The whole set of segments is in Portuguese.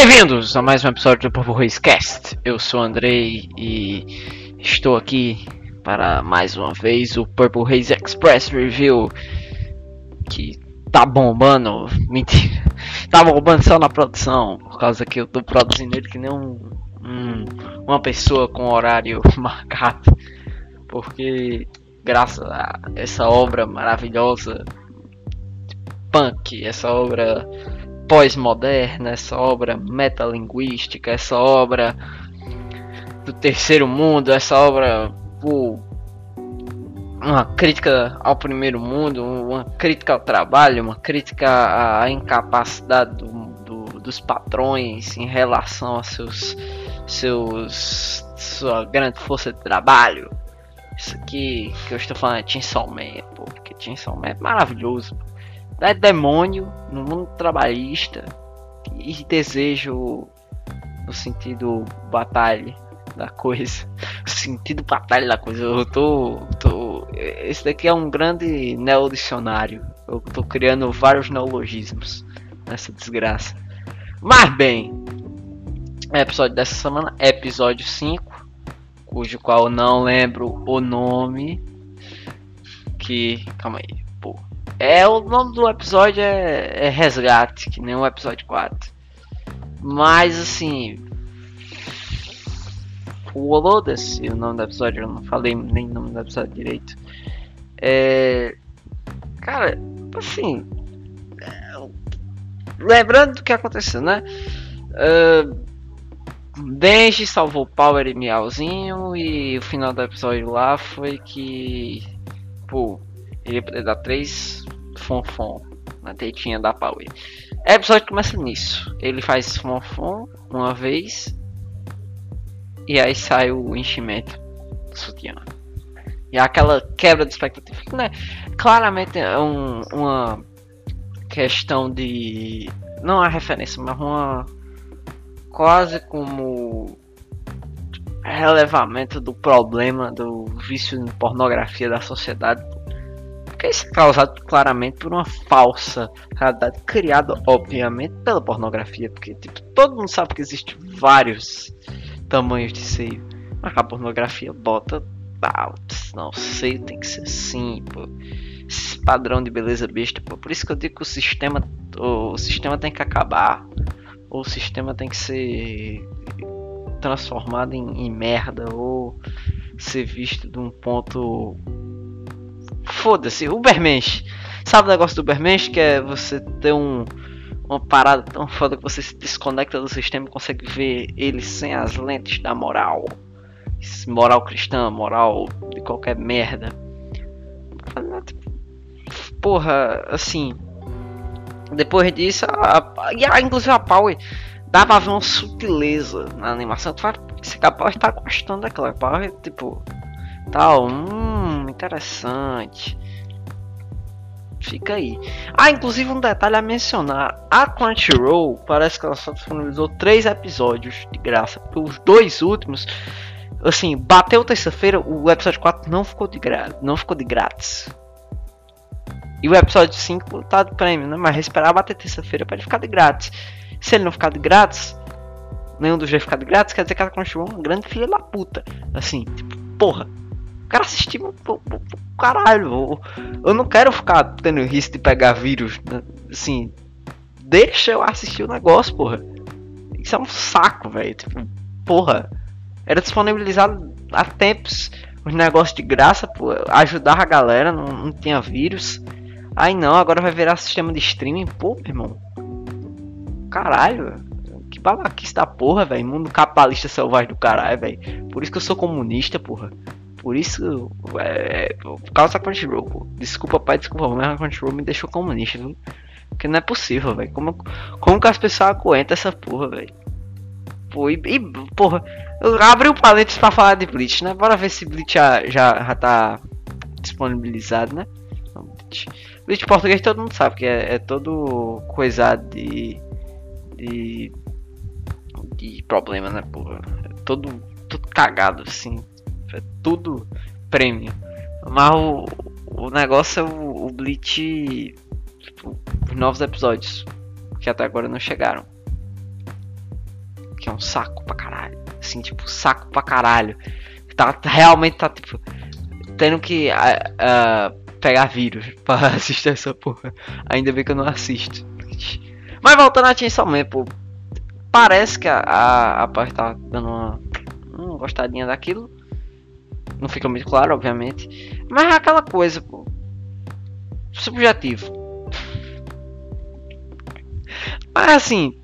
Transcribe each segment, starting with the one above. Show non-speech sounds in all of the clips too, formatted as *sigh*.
Bem-vindos a mais um episódio do Purple Race Cast. Eu sou Andrei e estou aqui para mais uma vez o Purple Haze Express Review que tá bombando, *laughs* mentira, tá bombando só na produção, por causa que eu tô produzindo ele que nem um, um uma pessoa com horário *laughs* marcado, porque graças a essa obra maravilhosa punk, essa obra pós-moderna, essa obra metalinguística, essa obra do terceiro mundo, essa obra pô, uma crítica ao primeiro mundo, uma crítica ao trabalho, uma crítica à incapacidade do, do, dos patrões em relação a seus, seus sua grande força de trabalho. Isso aqui que eu estou falando é Chainsaw Man, pô, porque Chainsaw Man é maravilhoso. Pô é demônio no mundo trabalhista e desejo no sentido batalha da coisa. O sentido batalha da coisa. Eu tô, tô. Esse daqui é um grande neodicionário. Eu tô criando vários neologismos nessa desgraça. Mas bem, episódio dessa semana, episódio 5, cujo qual não lembro o nome. Que. Calma aí. É, o nome do episódio é, é Resgate, que nem o episódio 4. Mas assim. Foda-se o nome do episódio, eu não falei nem o nome do episódio direito. É. Cara, assim. É, lembrando do que aconteceu, né? Uh, Benji salvou Power e Miauzinho e o final do episódio lá foi que. Pô, ele dar três fonfon na tetinha da Power. O episódio começa nisso. Ele faz fonfon uma vez. E aí sai o enchimento do sutiã. E aquela quebra de expectativa. Né? Claramente é um, uma questão de. Não a referência, mas uma. Quase como relevamento do problema do vício em pornografia da sociedade isso é causado claramente por uma falsa realidade criada, obviamente, pela pornografia. Porque tipo, todo mundo sabe que existe vários tamanhos de seio. Mas a pornografia bota. Ah, não, seio tem que ser assim, pô. Esse padrão de beleza besta, pô. Por isso que eu digo que o sistema. O sistema tem que acabar. Ou o sistema tem que ser transformado em, em merda. Ou ser visto de um ponto Foda-se, Ubermensch. Sabe o negócio do Ubermensch? Que é você ter um, uma parada tão foda que você se desconecta do sistema e consegue ver ele sem as lentes da moral. Moral cristã, moral de qualquer merda. Porra, assim. Depois disso, a, a, e a, inclusive a Power dá pra ver uma sutileza na animação. Tu vai, se a Power tá gostando daquela Power, tipo, tal, hum, interessante. Fica aí. Ah, inclusive um detalhe a mencionar: a Crunchyroll parece que ela só disponibilizou três episódios de graça. Porque os dois últimos, assim, bateu terça-feira, o episódio 4 não ficou de grátis, não ficou de grátis. E o episódio 5 tá de prêmio, né? Mas esperar bater terça-feira para ele ficar de grátis. Se ele não ficar de grátis, nenhum dos dois ficar de grátis, quer dizer que a Crunchyroll é uma grande filha da puta. Assim, tipo, porra quero assistir caralho. Eu não quero ficar tendo risco de pegar vírus. Né? Assim, deixa eu assistir o negócio, porra. Isso é um saco, velho. Tipo, porra. Era disponibilizado há tempos os negócios de graça, pô. Ajudar a galera, não, não tinha vírus. Aí não, agora vai virar sistema de streaming. Pô, meu irmão. Caralho. Que babaquice da porra, velho. Mundo capitalista selvagem do caralho, velho. Por isso que eu sou comunista, porra. Por isso, é, causa da Crunchyroll, pô. Desculpa pai, desculpa mas a Crunchyroll me deixou comunista, viu? Porque não é possível, velho. Como, como que as pessoas aguentam essa porra, velho? Pô, e, e, porra, eu abri o palete pra falar de Bleach, né? Bora ver se Bleach já, já, já tá disponibilizado, né? Bleach. Bleach português todo mundo sabe que é, é todo coisado de, de. de problema, né, porra? É todo, todo cagado, assim. É tudo prêmio. Mas o, o negócio é o, o Bleach. Tipo, os novos episódios. Que até agora não chegaram. que é um saco pra caralho. Assim, tipo, saco pra caralho. Tá, realmente tá, tipo, tendo que uh, uh, pegar vírus *laughs* pra assistir essa porra. Ainda bem que eu não assisto. Mas voltando a Chainsaw Man, pô. Parece que a, a, a parte tá dando uma, uma gostadinha daquilo. Não fica muito claro, obviamente. Mas é aquela coisa, pô. Subjetivo. Mas assim,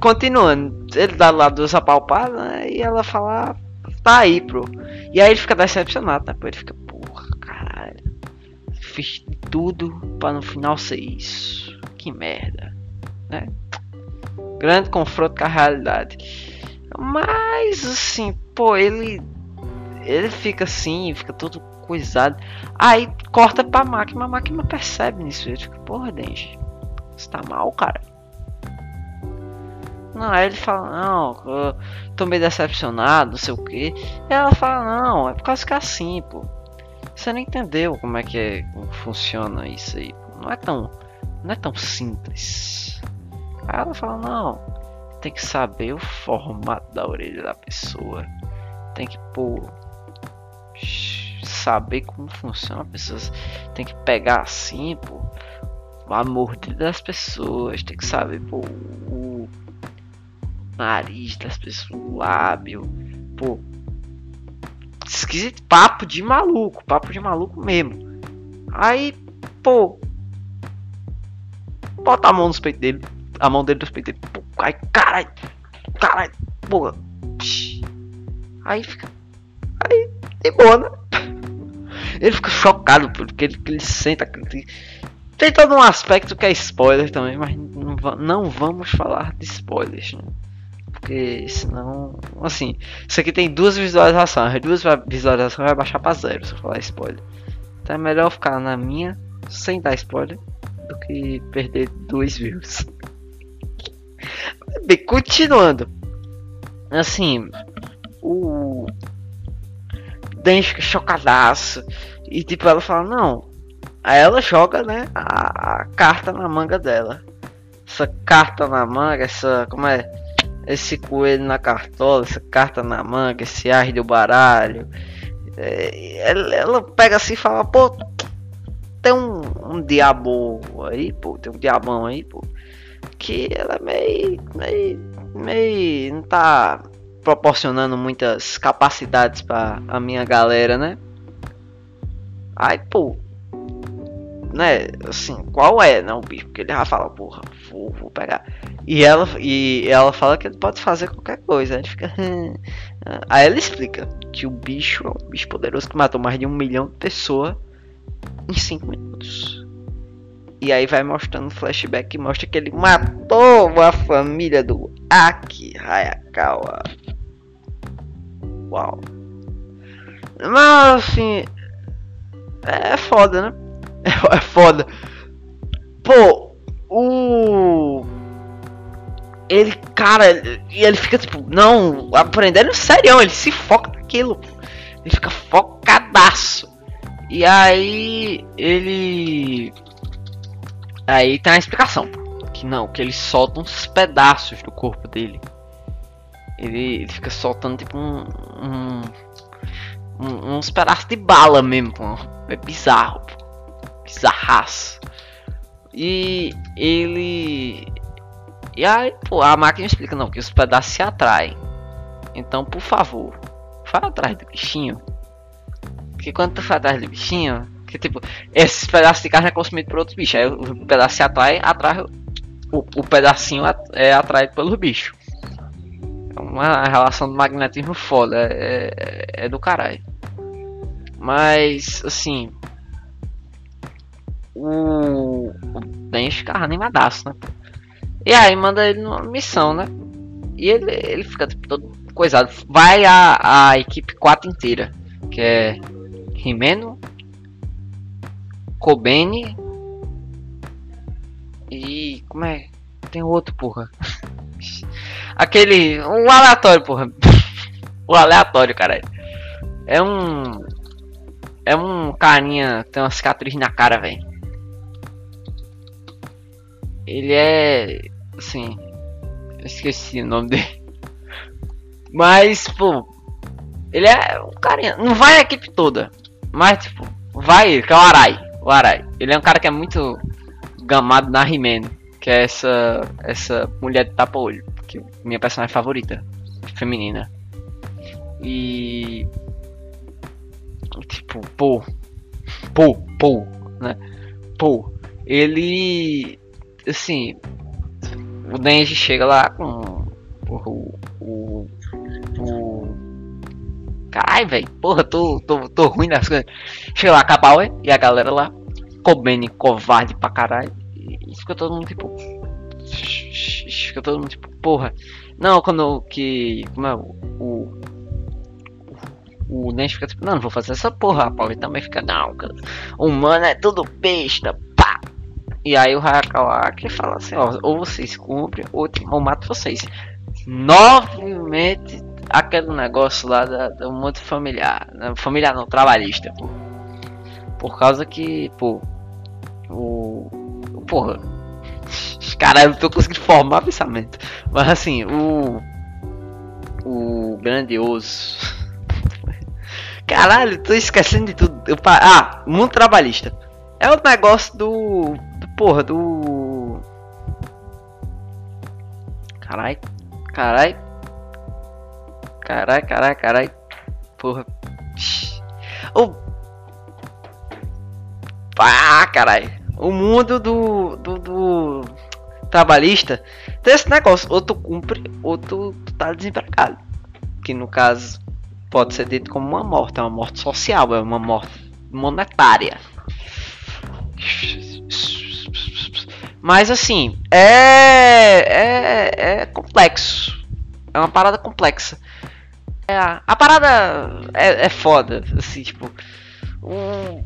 continuando, ele dá lá duas apalpadas né, e ela fala, tá aí, bro. E aí ele fica decepcionado, né? Ele fica, porra, caralho. Fiz tudo para no final ser isso. Que merda, né? Grande confronto com a realidade. Mas assim, pô, ele ele fica assim, fica todo coisado. Aí corta pra máquina, a máquina percebe nisso. Ele fica, porra, Denji, você tá mal, cara. Não, aí ele fala, não, eu tô meio decepcionado, não sei o que. Ela fala, não, é por causa que é assim, pô. Você não entendeu como é que é, funciona isso aí. Pô. Não é tão. Não é tão simples. Aí ela fala, não, tem que saber o formato da orelha da pessoa. Tem que pôr. Saber como funciona a pessoa. Tem que pegar assim, pô. A mordida das pessoas. Tem que saber, pô, o nariz das pessoas, o lábio. Pô, esquisito, papo de maluco, papo de maluco mesmo. Aí, pô, bota a mão nos peitos dele, a mão dele nos peitos dele. Pô, ai, caralho, caralho, porra. Aí fica, aí, de boa, né? Ele fica chocado porque ele, ele senta. Tem todo um aspecto que é spoiler também, mas não, não vamos falar de spoilers, né? Porque senão. Assim, isso aqui tem duas visualizações. As duas visualizações vai baixar pra zero se eu falar spoiler. Então é melhor ficar na minha sem dar spoiler do que perder dois views. Bem, continuando. Assim, o. Fica chocadaço. E tipo, ela fala, não. Aí ela joga, né, a, a carta na manga dela. Essa carta na manga, essa. Como é? esse coelho na cartola, essa carta na manga, esse ar do baralho. É, ela, ela, pega assim e fala, pô, tem um, um diabo aí, pô, tem um diabão aí, pô. Que ela é meio, meio, meio, não tá proporcionando muitas capacidades para a minha galera, né? Aí, pô, né? Assim, qual é, não, né, bicho? Porque ele já fala, porra, vou, vou pegar. E ela, e ela fala que ele pode fazer qualquer coisa. Ele fica. Aí ela explica que o bicho é um bicho poderoso que matou mais de um milhão de pessoas em 5 minutos. E aí vai mostrando flashback que mostra que ele matou a família do Aki Hayakawa. Uau. Mas assim. É foda, né? É, *laughs* é foda. Pô, o. Ele, cara, e ele fica tipo, não, aprendendo sério, ele se foca naquilo. Ele fica focadaço. E aí ele. Aí tem a explicação. Que não, que ele solta uns pedaços do corpo dele. Ele, ele fica soltando tipo um, um, um, uns pedaços de bala mesmo. Pô. É bizarro. Pô bizarraço. E ele. E aí, pô, a máquina explica não, que os pedaços se atraem. Então, por favor, vá atrás do bichinho. Porque quando tu vai atrás do bichinho, que tipo, esses pedaços de carne é consumido por outros bichos. Aí o pedaço se atrai, atrai o, o pedacinho é atraído pelo bicho. Uma relação do magnetismo foda, é, é, é do caralho. Mas, assim, o, o Ben ficava animadaço, né? E aí manda ele numa missão, né? E ele, ele fica tipo, todo coisado. Vai a, a equipe 4 inteira. Que é Rimeno, Kobene e. Como é? Tem outro, porra. *laughs* Aquele. Um aleatório, porra. *laughs* o aleatório, caralho. É um. É um carinha. Tem uma cicatriz na cara, velho. Ele é. Assim. Esqueci o nome dele. Mas, pô, ele é um carinha. Não vai a equipe toda. Mas, tipo, vai ele, que é o Arai. O Arai. Ele é um cara que é muito gamado na Rimeno. Que é essa, essa mulher de tapa-olho. Que minha personagem favorita. Feminina. E. Tipo, pô. Pô, pô, né? Pô. Ele. Assim. O Denji chega lá com. O. O. o Caralho, velho. Porra, tô, tô, tô ruim nas coisas. Chega lá Bauer e a galera lá. Comendo covarde pra caralho. E fica todo mundo tipo. Fica todo mundo tipo, porra. Não, quando que. Como é? O. O Denji fica tipo, não, não vou fazer essa porra. A Bauer também fica, não, cara. Humano é tudo besta, pá. E aí o Hayakawa fala assim, ó, ou vocês cumprem, ou eu mato vocês. Novamente aquele negócio lá da, do mundo familiar. Né? Familiar não, trabalhista, pô. Por causa que, pô. O. Porra. Caralho, não tô conseguindo formar pensamento. Mas assim, o. O grandioso. *laughs* Caralho, tô esquecendo de tudo. Eu, ah, mundo trabalhista. É o negócio do. do porra, do. Carai. Carai. Carai, carai, carai. Porra. O. Ah, carai. O mundo do, do, do trabalhista tem esse negócio. Ou tu cumpre, ou tu, tu tá desempregado. Que no caso pode ser dito como uma morte. É uma morte social, é uma morte monetária. Mas assim, é, é, é complexo. É uma parada complexa. É, a parada é, é foda, assim, tipo. Um,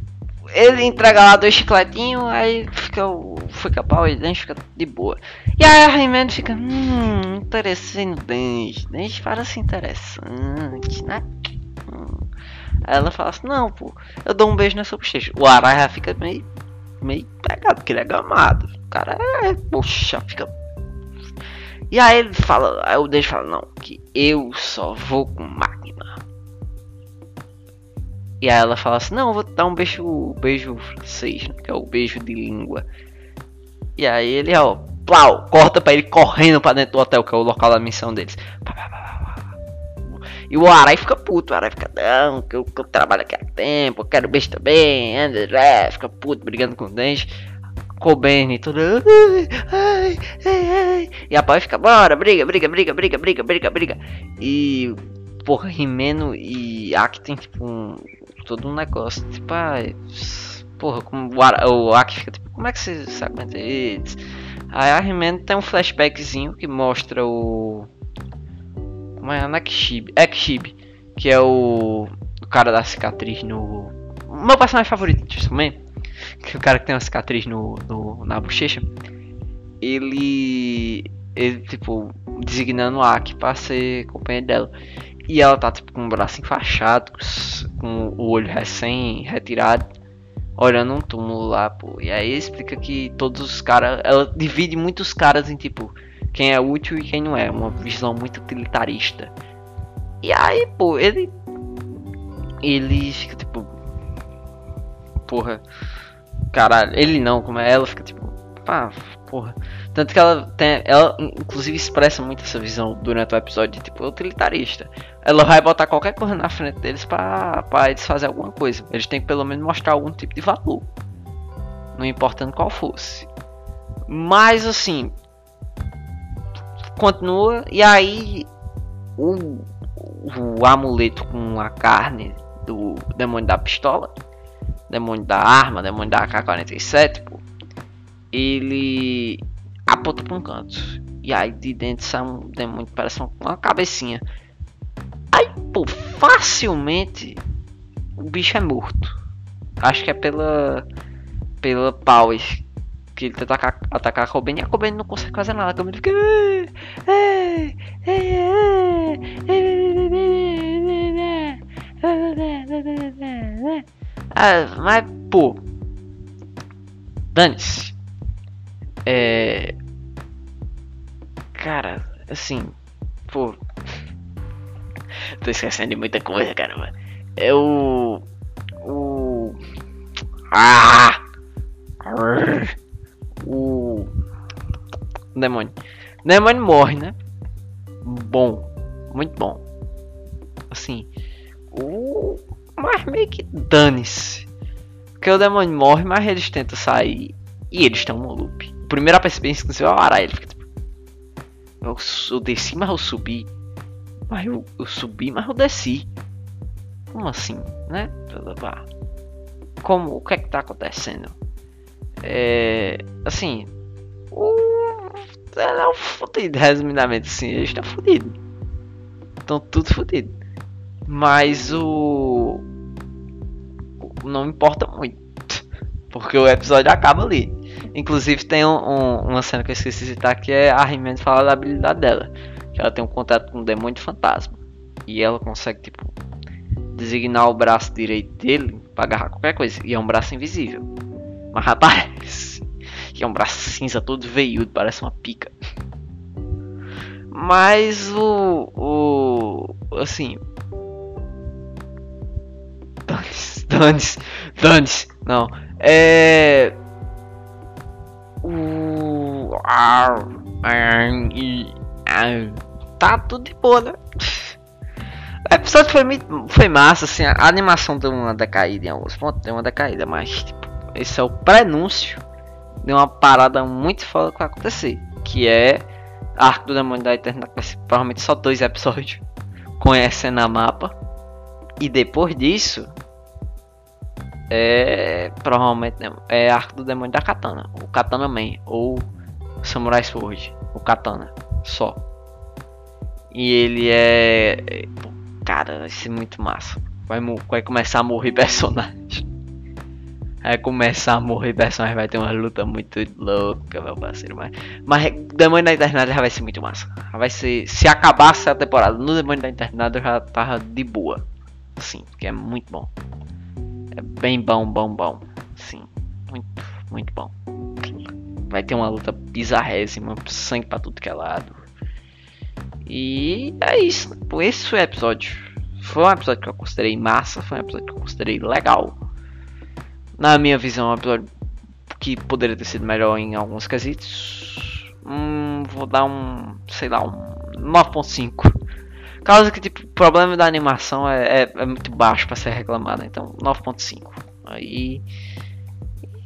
ele entrega lá dois chicletinhos, aí fica o. Fica pau e dente fica de boa. E aí a Rayman fica. Hum, interessante no dente. Dente parece interessante, né? Hum. Aí ela fala assim, não, pô, eu dou um beijo nessa bochecha. O Araya fica meio. meio pegado, porque ele é gamado. O cara é. Poxa, fica e aí ele fala, aí o Deus fala, não, que eu só vou com máquina. E aí ela fala assim, não, vou dar um beijo, beijo francês, né, que é o beijo de língua. E aí ele, ó, plau, corta pra ele correndo pra dentro do hotel, que é o local da missão deles. E o Arai fica puto, o Arai fica, não, que eu, que eu trabalho aqui há tempo, eu quero beijo também, André, fica puto, brigando com o Dente. Cobain e tudo. Ai, ai, ai, E a pai fica, bora, briga, briga, briga, briga, briga, briga, briga. E, porra, Rimeno e tem tipo um, todo um negócio. Tipo, ai, porra, como o, o Aki fica tipo, como é que você aguenta? Aí a Rimeno tem um flashbackzinho que mostra o. Como é? Nakshibi. Ekshibi, que é o, o cara da cicatriz no. O meu personagem favorito também que o cara que tem uma cicatriz no, no na bochecha, ele, ele tipo, designando a Aki pra ser companheiro dela. E ela tá tipo com o braço enfaixado, com o olho recém retirado, olhando um túmulo lá, pô. E aí explica que todos os caras, ela divide muitos caras em tipo quem é útil e quem não é, uma visão muito utilitarista. E aí, pô, ele ele fica tipo porra, Caralho, ele não, como é ela, fica tipo, pá, porra. Tanto que ela tem, ela inclusive expressa muito essa visão durante o episódio de tipo utilitarista. Ela vai botar qualquer coisa na frente deles pra, pra eles fazer alguma coisa. Eles têm que pelo menos mostrar algum tipo de valor. Não importando qual fosse. Mas assim. Continua. E aí. O, o amuleto com a carne do demônio da pistola demônio da arma, demônio da AK-47, pô, ele aponta pra um canto. E aí de dentro sai um demônio parece uma cabecinha. Aí, pô, facilmente o bicho é morto. Acho que é pela pela power que ele tenta atacar, atacar a Cobain e a Cobain não consegue fazer nada. A Cobain fica. Ah, mas, pô. Dane-se. É. Cara, assim. Pô. Tô esquecendo de muita coisa, caramba. É o. O. Ah! O. demônio. O demônio morre, né? Bom. Muito bom. Assim. O. Mas meio que dane-se. Porque o demônio morre, mas eles tentam sair. E eles estão no loop. O primeiro a perceber isso que é o Arai. Ele fica tipo. Eu, eu desci, mas eu subi. Mas eu, eu subi, mas eu desci. Como assim, né? Como, o que é que tá acontecendo? É, assim, o, é um fudido, resumidamente assim, eles estão fudidos. Estão tudo fudido. Mas o não importa muito. *laughs* Porque o episódio acaba ali. Inclusive tem um, um, uma cena que eu esqueci de citar que é a He-Man fala da habilidade dela. Que ela tem um contato com um demônio fantasma. E ela consegue, tipo, designar o braço direito dele para agarrar qualquer coisa. E é um braço invisível. Mas aparece. *laughs* E é um braço cinza todo veiudo, parece uma pica. Mas o. o assim. Dane-se, dane-se, dane-se. Não. É. Tá tudo de boa, né? O episódio foi, foi massa, assim, a animação deu uma decaída em alguns pontos, deu uma decaída, mas tipo, esse é o prenúncio de uma parada muito foda que vai acontecer, que é Arco do Demônio da Eternidade, vai ser provavelmente só dois episódios, *laughs* conhecendo a mapa, e depois disso, é provavelmente é Arco do Demônio da Katana, o Katana Man ou Samurai Sword, o Katana só. E ele é, cara, vai ser muito massa. Vai, vai começar a morrer *laughs* personagem. Vai começar a morrer personagem, vai ter uma luta muito louca, meu parceiro. Mas, mas Demônio da Eternidade já vai ser muito massa. vai ser, se acabasse a temporada no Demônio da Eternidade eu já tava de boa. Sim, que é muito bom. É bem bom, bom, bom. Sim, muito, muito bom. Vai ter uma luta bizarrésima, sangue pra tudo que é lado. E é isso. Pô, esse foi o episódio. Foi um episódio que eu considerei massa, foi um episódio que eu considerei legal. Na minha visão, é um episódio que poderia ter sido melhor em alguns quesitos. Hum, vou dar um, sei lá, um 9.5 Causa que tipo, o problema da animação é, é, é muito baixo para ser reclamado, então 9.5. Aí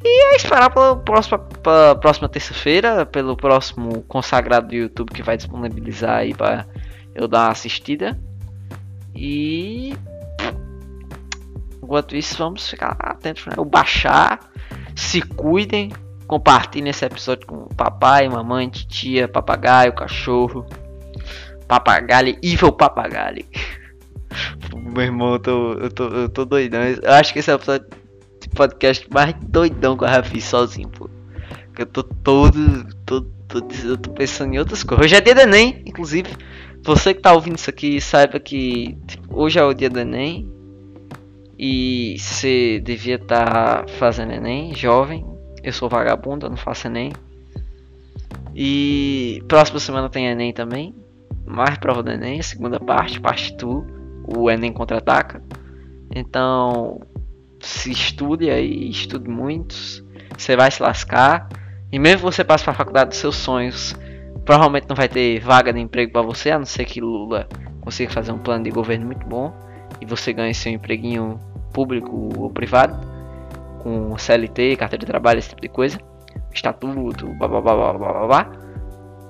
e é esperar pela próxima, próxima terça-feira, pelo próximo consagrado do YouTube que vai disponibilizar aí para eu dar uma assistida. E enquanto isso, vamos ficar atentos, né? O baixar, se cuidem, compartilhem esse episódio com papai, mamãe, titia, papagaio, cachorro. Papagaio, Evil Papagaio. Meu irmão, eu tô, eu tô, eu tô doidão. Eu acho que esse episódio podcast mais doidão que eu já fiz sozinho, pô. Que eu tô todo, todo, todo, eu tô pensando em outras coisas. Hoje é dia do Enem, inclusive. Você que tá ouvindo isso aqui, saiba que tipo, hoje é o dia do Enem. E você devia estar tá fazendo Enem, jovem. Eu sou vagabundo, eu não faço Enem. E próxima semana tem Enem também mais prova do Enem, segunda parte, parte 2, o Enem contra-ataca. Então, se estude aí, estude muito, você vai se lascar. E mesmo que você passe para a faculdade dos seus sonhos, provavelmente não vai ter vaga de emprego para você, a não ser que Lula consiga fazer um plano de governo muito bom e você ganhe seu empreguinho público ou privado, com CLT, carteira de trabalho, esse tipo de coisa, estatuto, blá blá blá blá blá blá.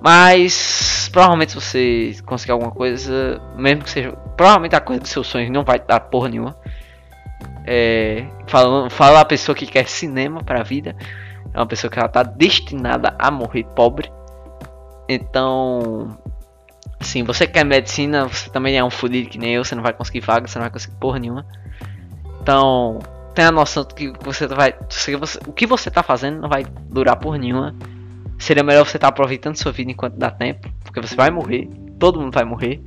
Mas provavelmente se você conseguir alguma coisa, mesmo que seja. Provavelmente a coisa dos seus sonhos não vai dar porra nenhuma. É, falando, fala a pessoa que quer cinema para a vida. É uma pessoa que ela tá destinada a morrer pobre. Então, assim, você quer medicina, você também é um fudido que nem eu, você não vai conseguir vaga, você não vai conseguir porra nenhuma. Então, tenha a noção que você vai. O que você tá fazendo não vai durar porra nenhuma seria melhor você estar tá aproveitando sua vida enquanto dá tempo, porque você vai morrer, todo mundo vai morrer.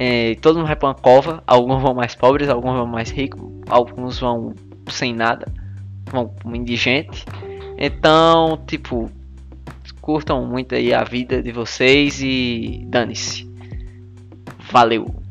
É, todo mundo vai para uma cova, alguns vão mais pobres, alguns vão mais ricos, alguns vão sem nada, vão indigente. Então, tipo, curtam muito aí a vida de vocês e dane-se. Valeu!